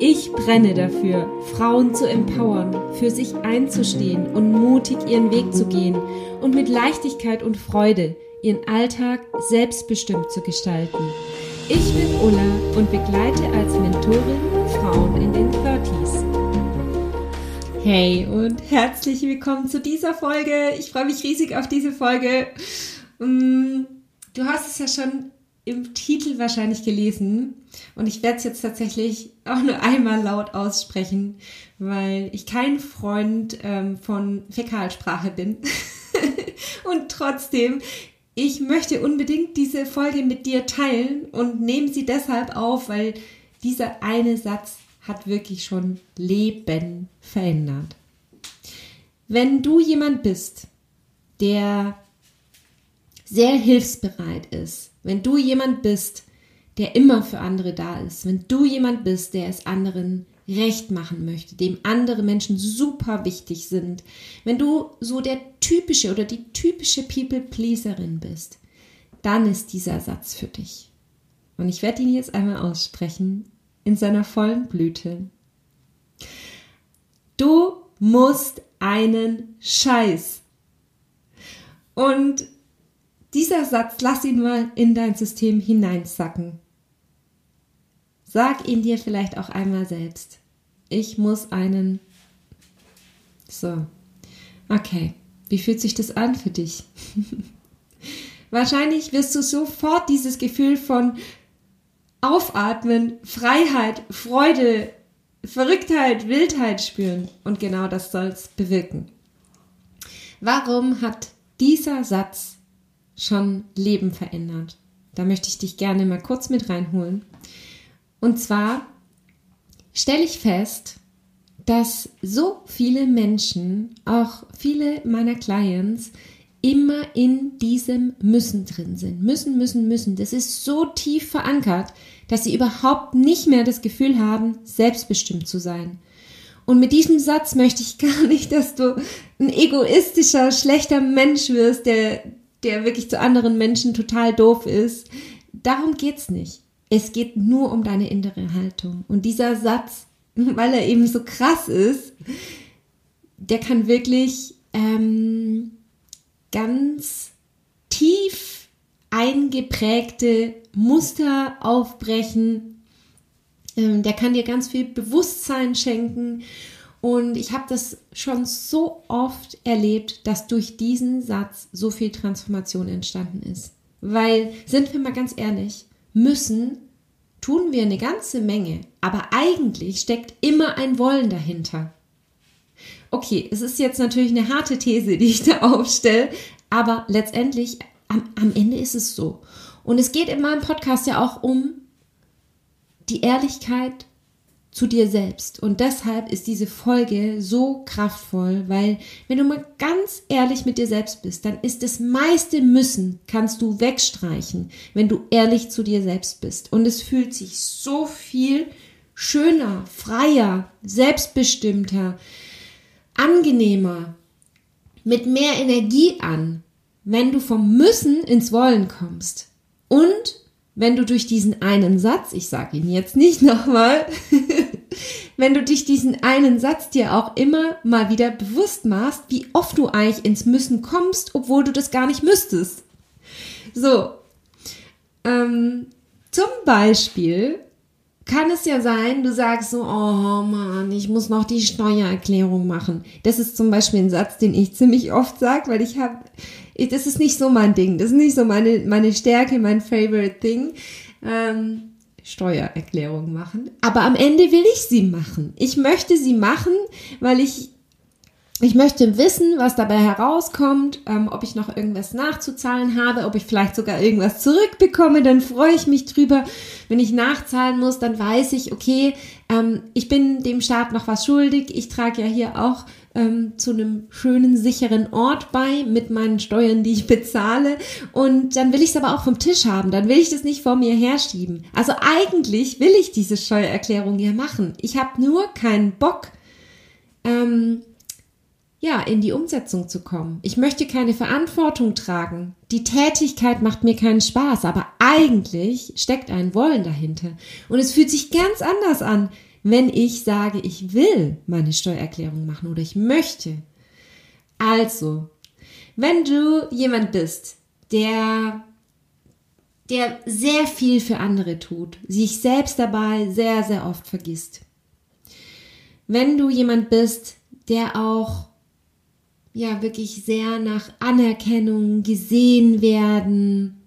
Ich brenne dafür, Frauen zu empowern, für sich einzustehen und mutig ihren Weg zu gehen und mit Leichtigkeit und Freude ihren Alltag selbstbestimmt zu gestalten. Ich bin Ulla und begleite als Mentorin Frauen in den 30s. Hey und herzlich willkommen zu dieser Folge. Ich freue mich riesig auf diese Folge. Mm, du hast es ja schon im Titel wahrscheinlich gelesen und ich werde es jetzt tatsächlich auch nur einmal laut aussprechen, weil ich kein Freund ähm, von Fäkalsprache bin. und trotzdem, ich möchte unbedingt diese Folge mit dir teilen und nehme sie deshalb auf, weil dieser eine Satz hat wirklich schon Leben verändert. Wenn du jemand bist, der sehr hilfsbereit ist, wenn du jemand bist, der immer für andere da ist, wenn du jemand bist, der es anderen recht machen möchte, dem andere Menschen super wichtig sind, wenn du so der typische oder die typische People-Pleaserin bist, dann ist dieser Satz für dich. Und ich werde ihn jetzt einmal aussprechen in seiner vollen Blüte. Du musst einen Scheiß. Und dieser Satz, lass ihn mal in dein System hineinsacken. Sag ihn dir vielleicht auch einmal selbst. Ich muss einen. So. Okay. Wie fühlt sich das an für dich? Wahrscheinlich wirst du sofort dieses Gefühl von Aufatmen, Freiheit, Freude, Verrücktheit, Wildheit spüren. Und genau das soll es bewirken. Warum hat dieser Satz schon Leben verändert. Da möchte ich dich gerne mal kurz mit reinholen. Und zwar stelle ich fest, dass so viele Menschen, auch viele meiner Clients, immer in diesem Müssen drin sind. Müssen, müssen, müssen. Das ist so tief verankert, dass sie überhaupt nicht mehr das Gefühl haben, selbstbestimmt zu sein. Und mit diesem Satz möchte ich gar nicht, dass du ein egoistischer, schlechter Mensch wirst, der der wirklich zu anderen Menschen total doof ist. Darum geht's nicht. Es geht nur um deine innere Haltung. Und dieser Satz, weil er eben so krass ist, der kann wirklich ähm, ganz tief eingeprägte Muster aufbrechen. Ähm, der kann dir ganz viel Bewusstsein schenken und ich habe das schon so oft erlebt, dass durch diesen Satz so viel Transformation entstanden ist. Weil, sind wir mal ganz ehrlich, müssen tun wir eine ganze Menge, aber eigentlich steckt immer ein Wollen dahinter. Okay, es ist jetzt natürlich eine harte These, die ich da aufstelle, aber letztendlich am, am Ende ist es so. Und es geht in meinem Podcast ja auch um die Ehrlichkeit zu dir selbst. Und deshalb ist diese Folge so kraftvoll, weil wenn du mal ganz ehrlich mit dir selbst bist, dann ist das meiste Müssen kannst du wegstreichen, wenn du ehrlich zu dir selbst bist. Und es fühlt sich so viel schöner, freier, selbstbestimmter, angenehmer, mit mehr Energie an, wenn du vom Müssen ins Wollen kommst. Und wenn du durch diesen einen Satz, ich sage ihn jetzt nicht nochmal, wenn du dich diesen einen Satz dir auch immer mal wieder bewusst machst, wie oft du eigentlich ins Müssen kommst, obwohl du das gar nicht müsstest. So, ähm, zum Beispiel kann es ja sein, du sagst so, oh Mann, ich muss noch die Steuererklärung machen. Das ist zum Beispiel ein Satz, den ich ziemlich oft sage, weil ich habe das ist nicht so mein Ding. Das ist nicht so meine, meine Stärke, mein favorite Thing. Ähm, Steuererklärung machen. Aber am Ende will ich sie machen. Ich möchte sie machen, weil ich ich möchte wissen, was dabei herauskommt, ähm, ob ich noch irgendwas nachzuzahlen habe, ob ich vielleicht sogar irgendwas zurückbekomme, dann freue ich mich drüber. Wenn ich nachzahlen muss, dann weiß ich, okay, ähm, ich bin dem Staat noch was schuldig. Ich trage ja hier auch ähm, zu einem schönen, sicheren Ort bei mit meinen Steuern, die ich bezahle. Und dann will ich es aber auch vom Tisch haben. Dann will ich das nicht vor mir herschieben. Also eigentlich will ich diese Steuererklärung ja machen. Ich habe nur keinen Bock. Ähm, ja, in die Umsetzung zu kommen. Ich möchte keine Verantwortung tragen. Die Tätigkeit macht mir keinen Spaß, aber eigentlich steckt ein Wollen dahinter. Und es fühlt sich ganz anders an, wenn ich sage, ich will meine Steuererklärung machen oder ich möchte. Also, wenn du jemand bist, der der sehr viel für andere tut, sich selbst dabei sehr, sehr oft vergisst. Wenn du jemand bist, der auch ja wirklich sehr nach Anerkennung gesehen werden,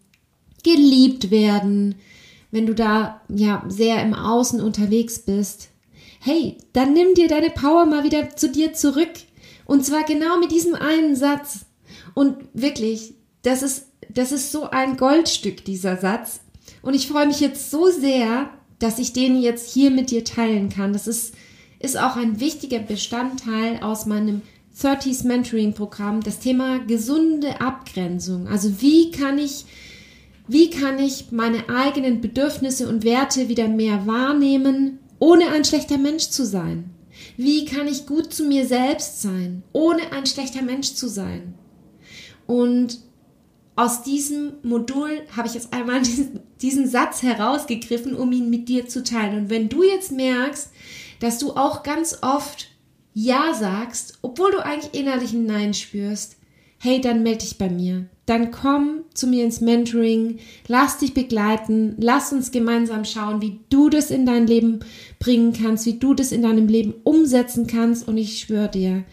geliebt werden, wenn du da ja sehr im Außen unterwegs bist. Hey, dann nimm dir deine Power mal wieder zu dir zurück. Und zwar genau mit diesem einen Satz. Und wirklich, das ist, das ist so ein Goldstück, dieser Satz. Und ich freue mich jetzt so sehr, dass ich den jetzt hier mit dir teilen kann. Das ist, ist auch ein wichtiger Bestandteil aus meinem 30s Mentoring Programm das Thema gesunde Abgrenzung. Also wie kann ich, wie kann ich meine eigenen Bedürfnisse und Werte wieder mehr wahrnehmen, ohne ein schlechter Mensch zu sein? Wie kann ich gut zu mir selbst sein, ohne ein schlechter Mensch zu sein? Und aus diesem Modul habe ich jetzt einmal diesen, diesen, Satz herausgegriffen, um ihn mit dir zu teilen. Und wenn du jetzt merkst, dass du auch ganz oft ja sagst, obwohl du eigentlich innerlich ein Nein spürst, hey, dann melde dich bei mir. Dann komm zu mir ins Mentoring, lass dich begleiten, lass uns gemeinsam schauen, wie du das in dein Leben bringen kannst, wie du das in deinem Leben umsetzen kannst. Und ich schwöre dir,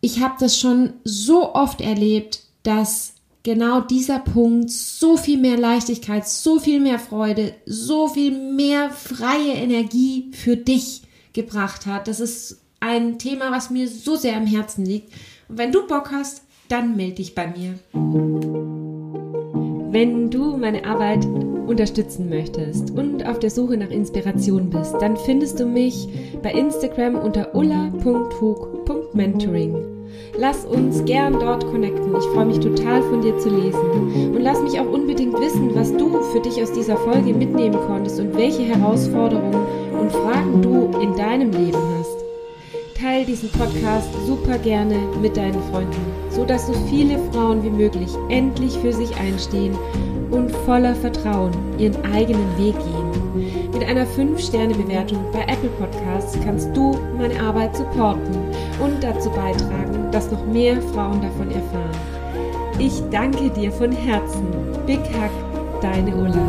ich habe das schon so oft erlebt, dass genau dieser Punkt so viel mehr Leichtigkeit, so viel mehr Freude, so viel mehr freie Energie für dich gebracht hat. Das ist ein Thema, was mir so sehr am Herzen liegt. Und wenn du Bock hast, dann melde dich bei mir. Wenn du meine Arbeit unterstützen möchtest und auf der Suche nach Inspiration bist, dann findest du mich bei Instagram unter ulla.hug.mentoring. Lass uns gern dort connecten. Ich freue mich total von dir zu lesen. Und lass mich auch unbedingt wissen, was du für dich aus dieser Folge mitnehmen konntest und welche Herausforderungen und Fragen du in deinem Leben hast teile diesen Podcast super gerne mit deinen Freunden, so dass so viele Frauen wie möglich endlich für sich einstehen und voller Vertrauen ihren eigenen Weg gehen. Mit einer 5-Sterne-Bewertung bei Apple Podcasts kannst du meine Arbeit supporten und dazu beitragen, dass noch mehr Frauen davon erfahren. Ich danke dir von Herzen. Big Hug, deine Ulla.